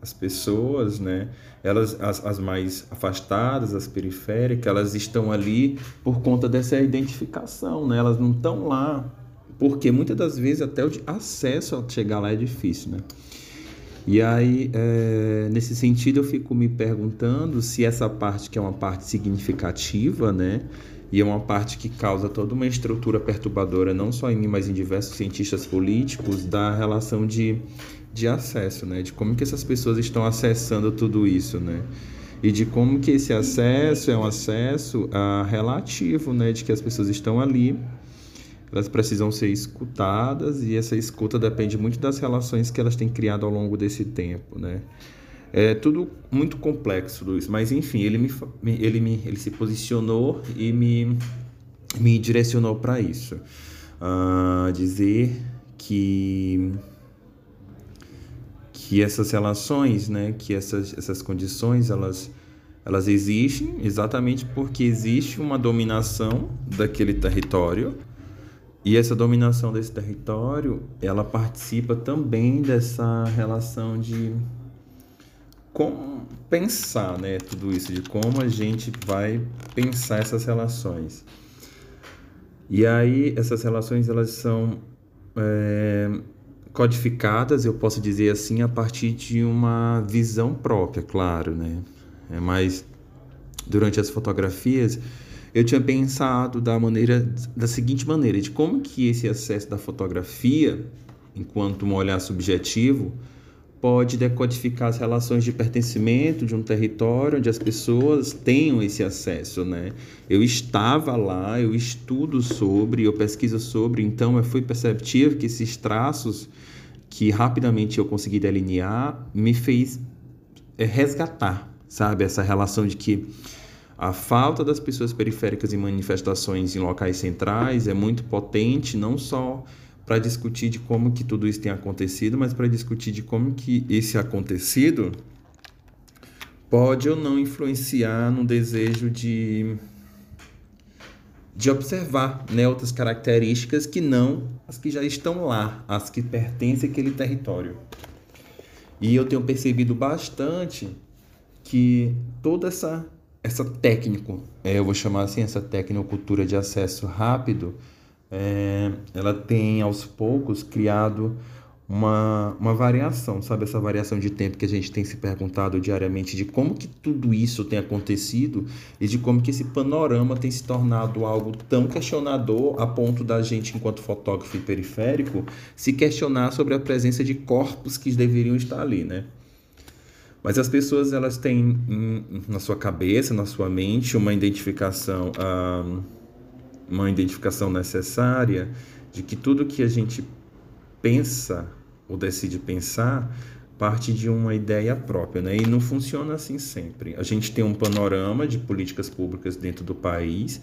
as pessoas, né, elas as, as mais afastadas, as periféricas, elas estão ali por conta dessa identificação, né? Elas não estão lá porque muitas das vezes até o acesso a chegar lá é difícil, né? E aí, é, nesse sentido, eu fico me perguntando se essa parte que é uma parte significativa, né, e é uma parte que causa toda uma estrutura perturbadora, não só em mim, mas em diversos cientistas políticos, da relação de, de acesso, né? De como que essas pessoas estão acessando tudo isso, né? E de como que esse acesso é um acesso uh, relativo, né? De que as pessoas estão ali, elas precisam ser escutadas e essa escuta depende muito das relações que elas têm criado ao longo desse tempo, né? É tudo muito complexo, Luiz. Mas enfim, ele me, ele me, ele se posicionou e me, me direcionou para isso. Uh, dizer que que essas relações, né, que essas, essas condições, elas, elas existem exatamente porque existe uma dominação daquele território e essa dominação desse território, ela participa também dessa relação de como pensar, né, tudo isso, de como a gente vai pensar essas relações. E aí essas relações elas são é, codificadas, eu posso dizer assim, a partir de uma visão própria, claro, né? É, mas durante as fotografias eu tinha pensado da maneira da seguinte maneira, de como que esse acesso da fotografia, enquanto um olhar subjetivo, pode decodificar as relações de pertencimento de um território onde as pessoas tenham esse acesso, né? Eu estava lá, eu estudo sobre, eu pesquiso sobre, então foi perceptível que esses traços que rapidamente eu consegui delinear me fez é, resgatar, sabe, essa relação de que a falta das pessoas periféricas em manifestações em locais centrais é muito potente, não só para discutir de como que tudo isso tem acontecido, mas para discutir de como que esse acontecido pode ou não influenciar no desejo de de observar né, outras características que não as que já estão lá, as que pertencem àquele território. E eu tenho percebido bastante que toda essa essa técnico, é, eu vou chamar assim, essa tecnocultura de acesso rápido, é, ela tem aos poucos criado uma, uma variação, sabe? Essa variação de tempo que a gente tem se perguntado diariamente de como que tudo isso tem acontecido e de como que esse panorama tem se tornado algo tão questionador a ponto da gente, enquanto fotógrafo e periférico, se questionar sobre a presença de corpos que deveriam estar ali, né? Mas as pessoas elas têm na sua cabeça, na sua mente, uma identificação, uma identificação necessária de que tudo que a gente pensa ou decide pensar parte de uma ideia própria, né? E não funciona assim sempre. A gente tem um panorama de políticas públicas dentro do país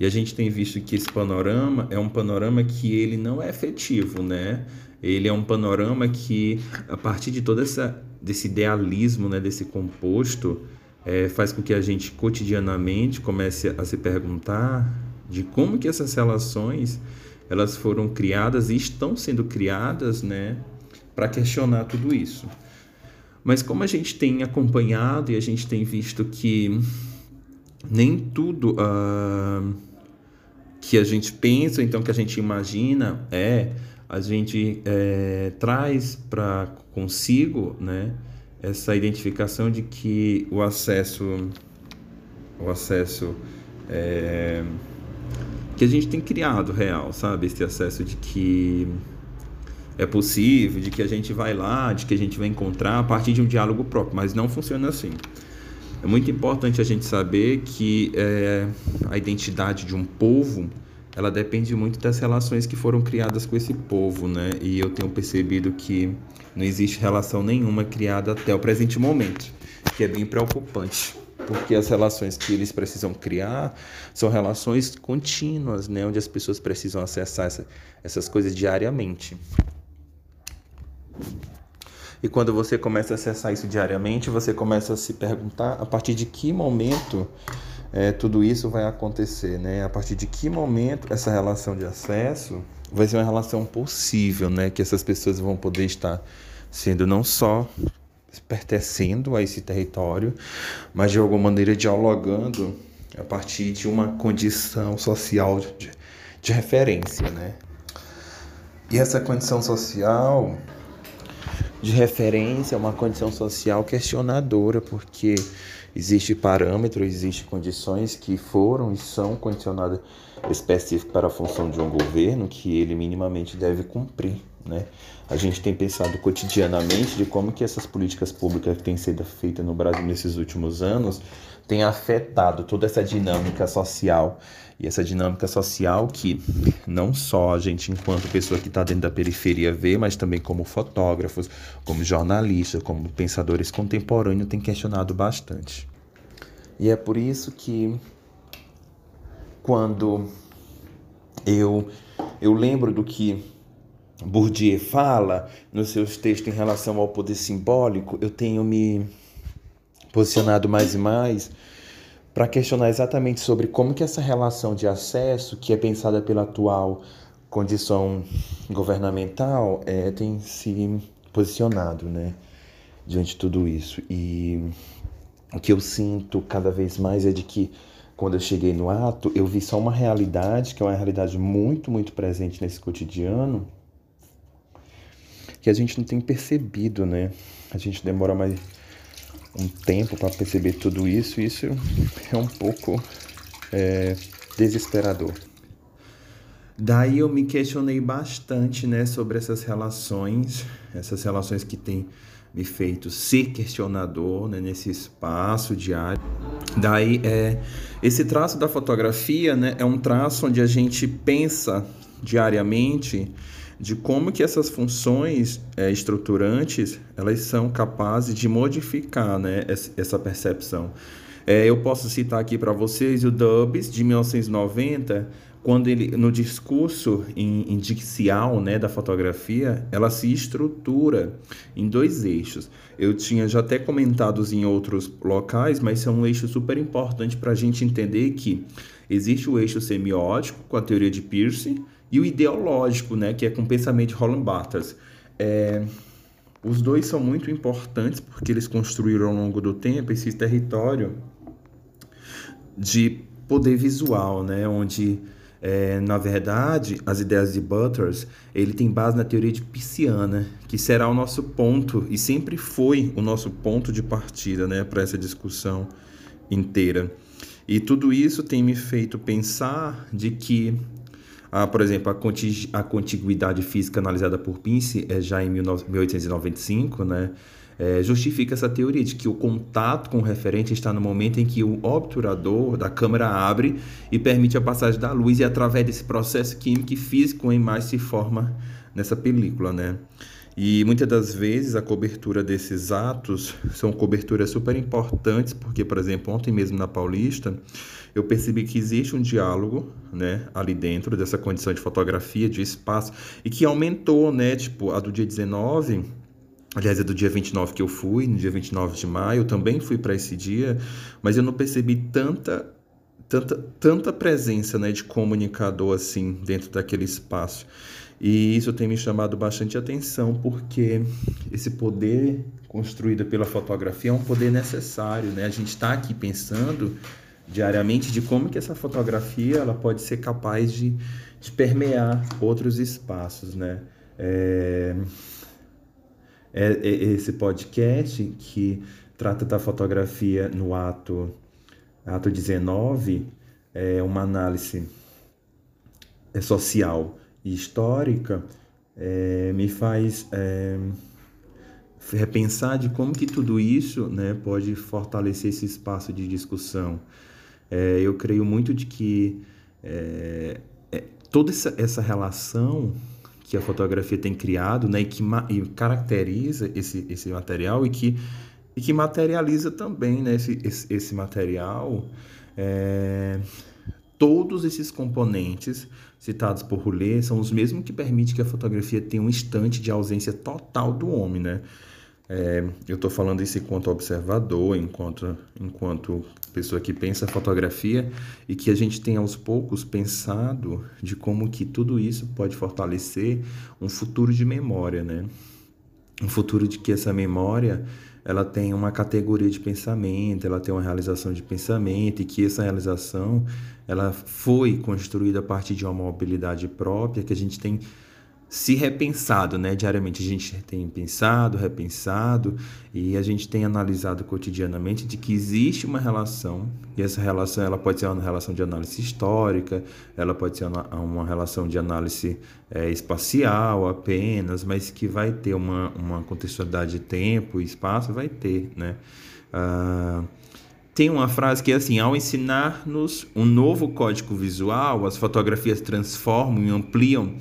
e a gente tem visto que esse panorama é um panorama que ele não é efetivo, né? Ele é um panorama que a partir de toda essa desse idealismo, né, desse composto, é, faz com que a gente cotidianamente comece a se perguntar de como que essas relações elas foram criadas e estão sendo criadas, né, para questionar tudo isso. Mas como a gente tem acompanhado e a gente tem visto que nem tudo uh, que a gente pensa, então que a gente imagina é a gente é, traz para consigo né, essa identificação de que o acesso o acesso é, que a gente tem criado real, sabe? Esse acesso de que é possível, de que a gente vai lá, de que a gente vai encontrar a partir de um diálogo próprio, mas não funciona assim. É muito importante a gente saber que é, a identidade de um povo ela depende muito das relações que foram criadas com esse povo, né? E eu tenho percebido que não existe relação nenhuma criada até o presente momento, que é bem preocupante, porque as relações que eles precisam criar são relações contínuas, né? Onde as pessoas precisam acessar essa, essas coisas diariamente. E quando você começa a acessar isso diariamente, você começa a se perguntar a partir de que momento é, tudo isso vai acontecer, né? A partir de que momento essa relação de acesso vai ser uma relação possível, né? Que essas pessoas vão poder estar sendo não só pertencendo a esse território, mas de alguma maneira dialogando a partir de uma condição social de, de referência, né? E essa condição social de referência, uma condição social questionadora, porque existe parâmetro, existe condições que foram e são condicionadas específicas para a função de um governo que ele minimamente deve cumprir, né? A gente tem pensado cotidianamente de como que essas políticas públicas que têm sido feitas no Brasil nesses últimos anos têm afetado toda essa dinâmica social e essa dinâmica social que não só a gente, enquanto pessoa que está dentro da periferia, vê, mas também como fotógrafos, como jornalistas, como pensadores contemporâneos, tem questionado bastante. E é por isso que quando eu, eu lembro do que Bourdieu fala nos seus textos em relação ao poder simbólico, eu tenho me posicionado mais e mais para questionar exatamente sobre como que essa relação de acesso, que é pensada pela atual condição governamental, é, tem se posicionado, né, diante de tudo isso. E o que eu sinto cada vez mais é de que quando eu cheguei no ato, eu vi só uma realidade, que é uma realidade muito, muito presente nesse cotidiano, que a gente não tem percebido, né? A gente demora mais um tempo para perceber tudo isso, isso é um pouco é, desesperador. Daí eu me questionei bastante, né, sobre essas relações, essas relações que têm me feito ser questionador né, nesse espaço diário. Daí é esse traço da fotografia, né, é um traço onde a gente pensa diariamente de como que essas funções é, estruturantes elas são capazes de modificar né, essa percepção. É, eu posso citar aqui para vocês o Dubs de 1990, quando ele no discurso indicial né, da fotografia, ela se estrutura em dois eixos. Eu tinha já até comentado em outros locais, mas são um eixo super importante para a gente entender que existe o eixo semiótico com a teoria de Peirce e o ideológico, né, que é com o pensamento de Roland Barthes. É, os dois são muito importantes porque eles construíram ao longo do tempo esse território de poder visual, né, onde é, na verdade, as ideias de Butters, ele tem base na teoria de Pisciana, que será o nosso ponto e sempre foi o nosso ponto de partida, né, para essa discussão inteira. E tudo isso tem me feito pensar de que ah, por exemplo, a, a contiguidade física analisada por Pince é já em 1895, né? É, justifica essa teoria de que o contato com o referente está no momento em que o obturador da câmera abre e permite a passagem da luz e através desse processo químico e físico a imagem se forma nessa película, né? E muitas das vezes a cobertura desses atos são coberturas super importantes, porque, por exemplo, ontem mesmo na Paulista, eu percebi que existe um diálogo, né, ali dentro dessa condição de fotografia, de espaço, e que aumentou, né, tipo, a do dia 19, aliás, é do dia 29 que eu fui, no dia 29 de maio, eu também fui para esse dia, mas eu não percebi tanta tanta, tanta presença, né, de comunicador assim dentro daquele espaço. E isso tem me chamado bastante atenção, porque esse poder construído pela fotografia é um poder necessário, né? A gente está aqui pensando diariamente de como que essa fotografia ela pode ser capaz de, de permear outros espaços, né? É, é, é esse podcast que trata da fotografia no ato ato 19 é uma análise é social e histórica é, me faz é, repensar de como que tudo isso né, pode fortalecer esse espaço de discussão é, eu creio muito de que é, é, toda essa, essa relação que a fotografia tem criado, né, e que e caracteriza esse, esse material e que, e que materializa também né, esse, esse, esse material, é, todos esses componentes citados por Roulet são os mesmos que permitem que a fotografia tenha um instante de ausência total do homem, né? É, eu estou falando isso enquanto observador, enquanto, enquanto pessoa que pensa fotografia e que a gente tem aos poucos pensado de como que tudo isso pode fortalecer um futuro de memória, né? Um futuro de que essa memória ela tem uma categoria de pensamento, ela tem uma realização de pensamento e que essa realização ela foi construída a partir de uma mobilidade própria que a gente tem se repensado, né? Diariamente a gente tem pensado, repensado e a gente tem analisado cotidianamente de que existe uma relação e essa relação ela pode ser uma relação de análise histórica, ela pode ser uma, uma relação de análise é, espacial apenas, mas que vai ter uma, uma contextualidade de tempo e espaço, vai ter, né? Ah, tem uma frase que é assim: ao ensinar-nos um novo código visual, as fotografias transformam e ampliam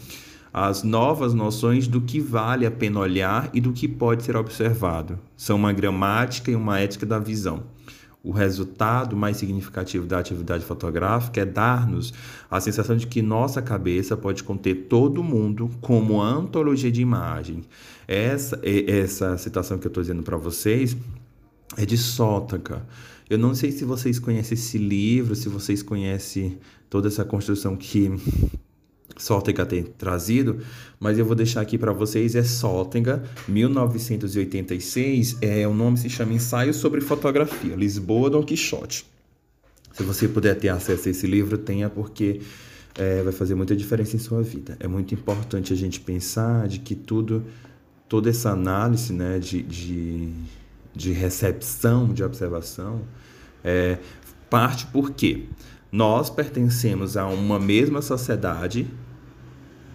as novas noções do que vale a pena olhar e do que pode ser observado. São uma gramática e uma ética da visão. O resultado mais significativo da atividade fotográfica é dar-nos a sensação de que nossa cabeça pode conter todo mundo como antologia de imagem. Essa, essa citação que eu estou dizendo para vocês é de Sótaca. Eu não sei se vocês conhecem esse livro, se vocês conhecem toda essa construção que Sótega tem trazido, mas eu vou deixar aqui para vocês, é Sótega, 1986, é, o nome se chama Ensaio sobre Fotografia, Lisboa, Dom Quixote. Se você puder ter acesso a esse livro, tenha, porque é, vai fazer muita diferença em sua vida. É muito importante a gente pensar de que tudo, toda essa análise né, de, de, de recepção, de observação, é, parte porque nós pertencemos a uma mesma sociedade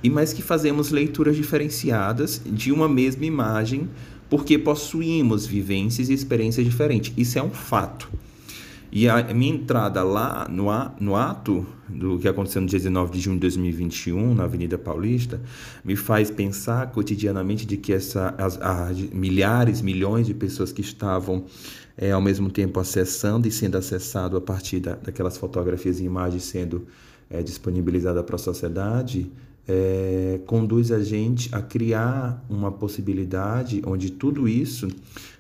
e mais que fazemos leituras diferenciadas de uma mesma imagem porque possuímos vivências e experiências diferentes. Isso é um fato. E a minha entrada lá no, no ato do que aconteceu no dia 19 de junho de 2021, na Avenida Paulista, me faz pensar cotidianamente de que essa, as, as milhares, milhões de pessoas que estavam é, ao mesmo tempo acessando e sendo acessado a partir da, daquelas fotografias e imagens sendo é, disponibilizadas para a sociedade, é, conduz a gente a criar uma possibilidade onde tudo isso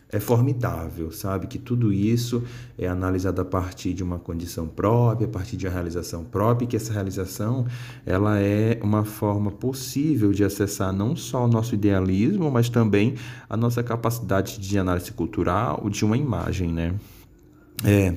é formidável, sabe? Que tudo isso é analisado a partir de uma condição própria, a partir de uma realização própria, e que essa realização ela é uma forma possível de acessar não só o nosso idealismo, mas também a nossa capacidade de análise cultural de uma imagem, né? É,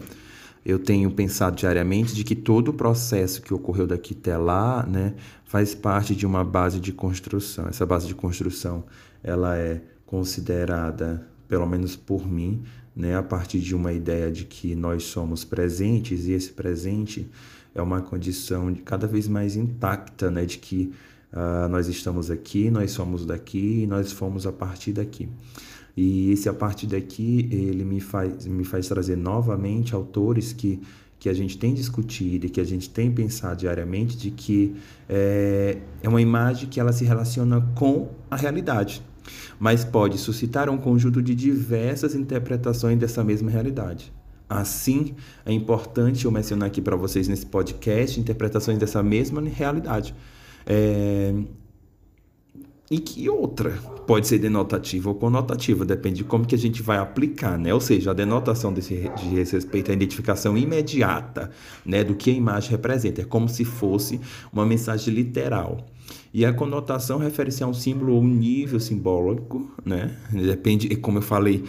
eu tenho pensado diariamente de que todo o processo que ocorreu daqui até lá, né, faz parte de uma base de construção. Essa base de construção, ela é considerada pelo menos por mim, né, a partir de uma ideia de que nós somos presentes e esse presente é uma condição de cada vez mais intacta, né, de que uh, nós estamos aqui, nós somos daqui e nós fomos a partir daqui. E esse a partir daqui, ele me faz, me faz trazer novamente autores que, que a gente tem discutido e que a gente tem pensado diariamente de que é, é uma imagem que ela se relaciona com a realidade mas pode suscitar um conjunto de diversas interpretações dessa mesma realidade. Assim, é importante eu mencionar aqui para vocês nesse podcast interpretações dessa mesma realidade. É... E que outra pode ser denotativa ou conotativa, depende de como que a gente vai aplicar, né? Ou seja, a denotação desse, diz respeito à identificação imediata, né, do que a imagem representa, é como se fosse uma mensagem literal. E a conotação refere-se a um símbolo ou um nível simbólico, né? Depende, como eu falei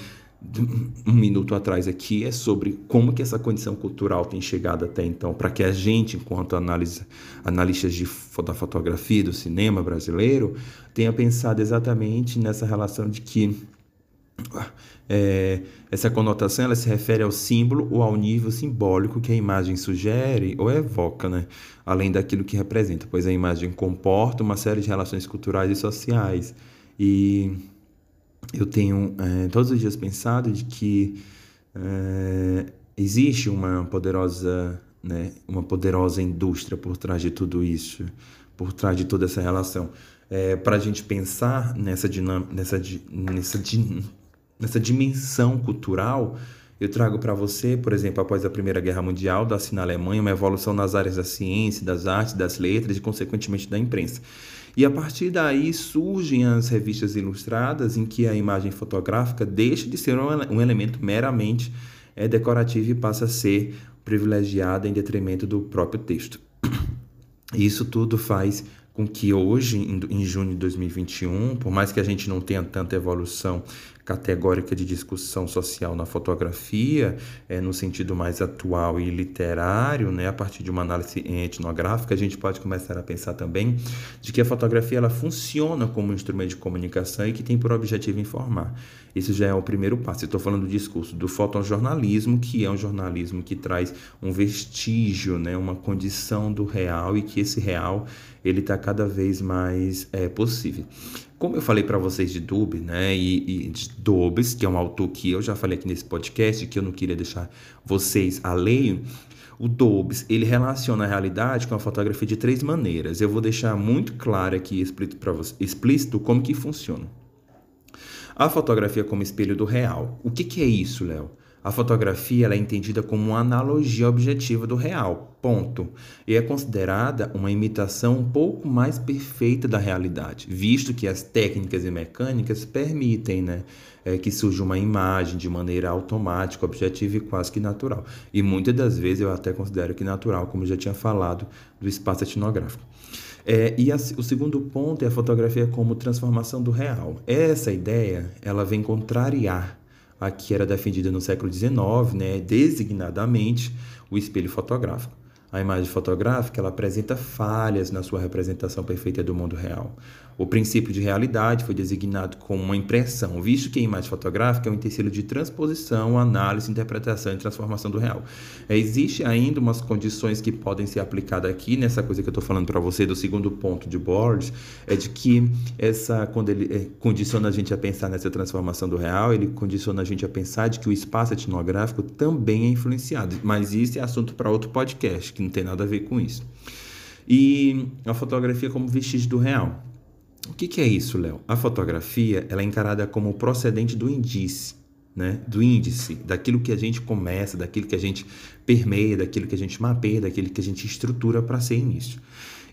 um minuto atrás aqui, é sobre como que essa condição cultural tem chegado até então, para que a gente, enquanto análise, analistas de, da fotografia do cinema brasileiro, tenha pensado exatamente nessa relação de que é, essa conotação ela se refere ao símbolo ou ao nível simbólico que a imagem sugere ou evoca, né? além daquilo que representa, pois a imagem comporta uma série de relações culturais e sociais. E eu tenho é, todos os dias pensado de que é, existe uma poderosa, né, uma poderosa indústria por trás de tudo isso, por trás de toda essa relação. É, Para a gente pensar nessa dinâmica, nessa, nessa nessa dimensão cultural, eu trago para você, por exemplo, após a Primeira Guerra Mundial, da na Alemanha, uma evolução nas áreas da ciência, das artes, das letras e, consequentemente, da imprensa. E a partir daí surgem as revistas ilustradas, em que a imagem fotográfica deixa de ser um elemento meramente é, decorativo e passa a ser privilegiada em detrimento do próprio texto. <clears throat> Isso tudo faz com que hoje, em, junho de 2021, por mais que a gente não tenha tanta evolução categórica de discussão social na fotografia, é, no sentido mais atual e literário, né, a partir de uma análise etnográfica, a gente pode começar a pensar também de que a fotografia ela funciona como um instrumento de comunicação e que tem por objetivo informar. Isso já é o primeiro passo. Estou falando do discurso do fotojornalismo, que é um jornalismo que traz um vestígio, né, uma condição do real e que esse real ele está cada vez mais é, possível. Como eu falei para vocês de Dube, né, e, e de que é um autor que eu já falei aqui nesse podcast, que eu não queria deixar vocês alheio, o Dobbs, ele relaciona a realidade com a fotografia de três maneiras. Eu vou deixar muito claro aqui, explícito, para você, explícito como que funciona. A fotografia como espelho do real. O que, que é isso, Léo? A fotografia é entendida como uma analogia objetiva do real, ponto. E é considerada uma imitação um pouco mais perfeita da realidade, visto que as técnicas e mecânicas permitem né, é, que surja uma imagem de maneira automática, objetiva e quase que natural. E muitas das vezes eu até considero que natural, como eu já tinha falado, do espaço etnográfico. É, e a, o segundo ponto é a fotografia como transformação do real. Essa ideia ela vem contrariar a que era defendida no século XIX, né, designadamente o espelho fotográfico. A imagem fotográfica ela apresenta falhas na sua representação perfeita do mundo real. O princípio de realidade foi designado como uma impressão, visto que a imagem fotográfica é um utensílio de transposição, análise, interpretação e transformação do real. É, existe ainda umas condições que podem ser aplicadas aqui nessa coisa que eu estou falando para você do segundo ponto de Borges, é de que essa quando ele é, condiciona a gente a pensar nessa transformação do real, ele condiciona a gente a pensar de que o espaço etnográfico também é influenciado. Mas isso é assunto para outro podcast que não tem nada a ver com isso. E a fotografia como vestígio do real. O que, que é isso, Léo? A fotografia ela é encarada como procedente do índice, né? do índice, daquilo que a gente começa, daquilo que a gente permeia, daquilo que a gente mapeia, daquilo que a gente estrutura para ser início.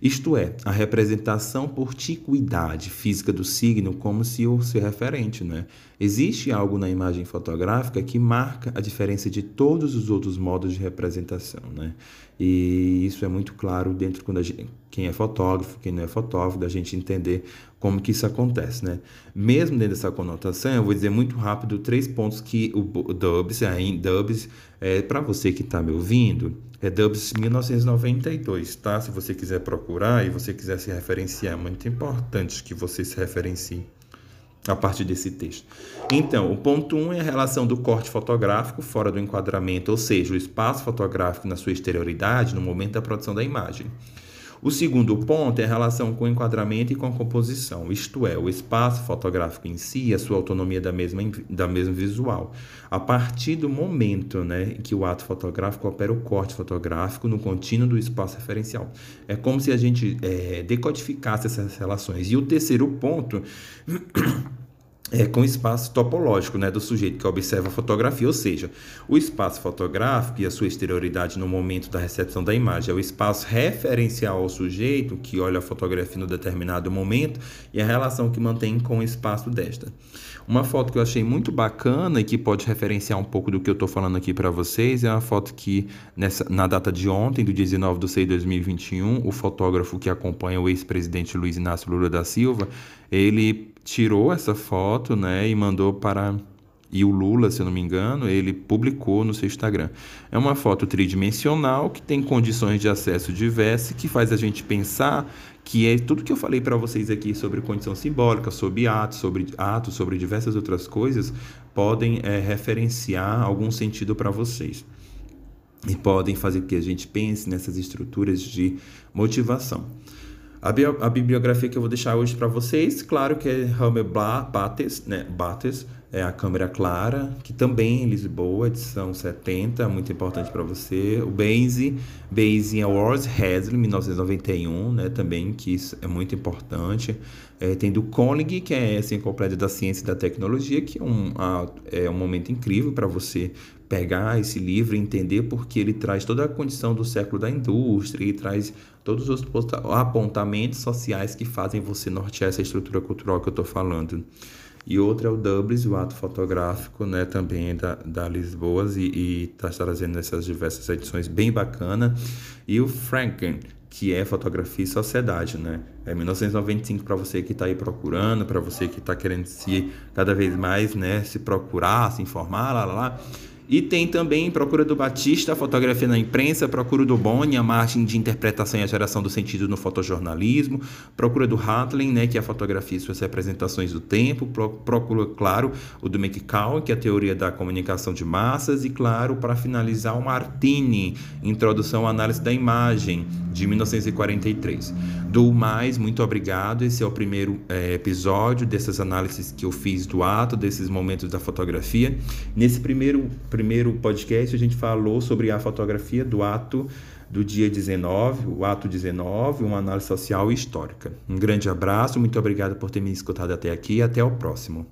Isto é, a representação por ticuidade física do signo como se seu referente. Né? Existe algo na imagem fotográfica que marca a diferença de todos os outros modos de representação. Né? E isso é muito claro dentro quando gente, quem é fotógrafo, quem não é fotógrafo, da gente entender como que isso acontece, né? Mesmo dentro dessa conotação, eu vou dizer muito rápido três pontos que o Dubs, aí, Dubs é, para você que está me ouvindo, é Dubs 1992, tá? Se você quiser procurar e você quiser se referenciar, é muito importante que você se referencie a partir desse texto. Então, o ponto 1 um é a relação do corte fotográfico fora do enquadramento, ou seja, o espaço fotográfico na sua exterioridade no momento da produção da imagem. O segundo ponto é a relação com o enquadramento e com a composição, isto é, o espaço fotográfico em si e a sua autonomia da mesma, da mesma visual. A partir do momento né, que o ato fotográfico opera o corte fotográfico no contínuo do espaço referencial. É como se a gente é, decodificasse essas relações. E o terceiro ponto é, com espaço topológico né, do sujeito que observa a fotografia, ou seja, o espaço fotográfico e a sua exterioridade no momento da recepção da imagem é o espaço referencial ao sujeito que olha a fotografia no determinado momento e a relação que mantém com o espaço desta. Uma foto que eu achei muito bacana e que pode referenciar um pouco do que eu estou falando aqui para vocês é uma foto que, nessa, na data de ontem, do 19 de 6 de 2021, o fotógrafo que acompanha o ex-presidente Luiz Inácio Lula da Silva, ele tirou essa foto, né, e mandou para e o Lula, se eu não me engano, ele publicou no seu Instagram. É uma foto tridimensional que tem condições de acesso diversas que faz a gente pensar que é tudo que eu falei para vocês aqui sobre condição simbólica, sobre atos, sobre atos, sobre diversas outras coisas, podem é, referenciar algum sentido para vocês. E podem fazer com que a gente pense nessas estruturas de motivação. A, a bibliografia que eu vou deixar hoje para vocês, claro que é Hammer Bates, né? Bates, é a câmera clara, que também é em Lisboa, edição 70, muito importante para você. O Basie, Basie Awards Hasley, 1991, né? Também, que isso é muito importante. É, tem do Koenig, que é essa enciclopédia da ciência e da tecnologia, que é um, a, é um momento incrível para você pegar esse livro e entender porque ele traz toda a condição do século da indústria e traz todos os apontamentos sociais que fazem você nortear essa estrutura cultural que eu estou falando. E outra é o Dublis, o ato fotográfico, né, também da, da Lisboa, e está trazendo essas diversas edições bem bacana. E o Franken, que é fotografia e sociedade, né? É 1995 para você que está aí procurando, para você que está querendo se cada vez mais, né, se procurar, se informar, lá, lá, lá. E tem também Procura do Batista, Fotografia na Imprensa, Procura do Boni, a margem de interpretação e a geração do sentido no fotojornalismo, Procura do Hatlin, né, que é a fotografia e suas representações do tempo, Procura, claro, o do McCall, que é a teoria da comunicação de massas, e, claro, para finalizar, o Martini, Introdução à Análise da Imagem, de 1943. Do mais, muito obrigado. Esse é o primeiro é, episódio dessas análises que eu fiz do ato, desses momentos da fotografia. Nesse primeiro, primeiro podcast, a gente falou sobre a fotografia do ato do dia 19, o ato 19, uma análise social e histórica. Um grande abraço, muito obrigado por ter me escutado até aqui e até o próximo.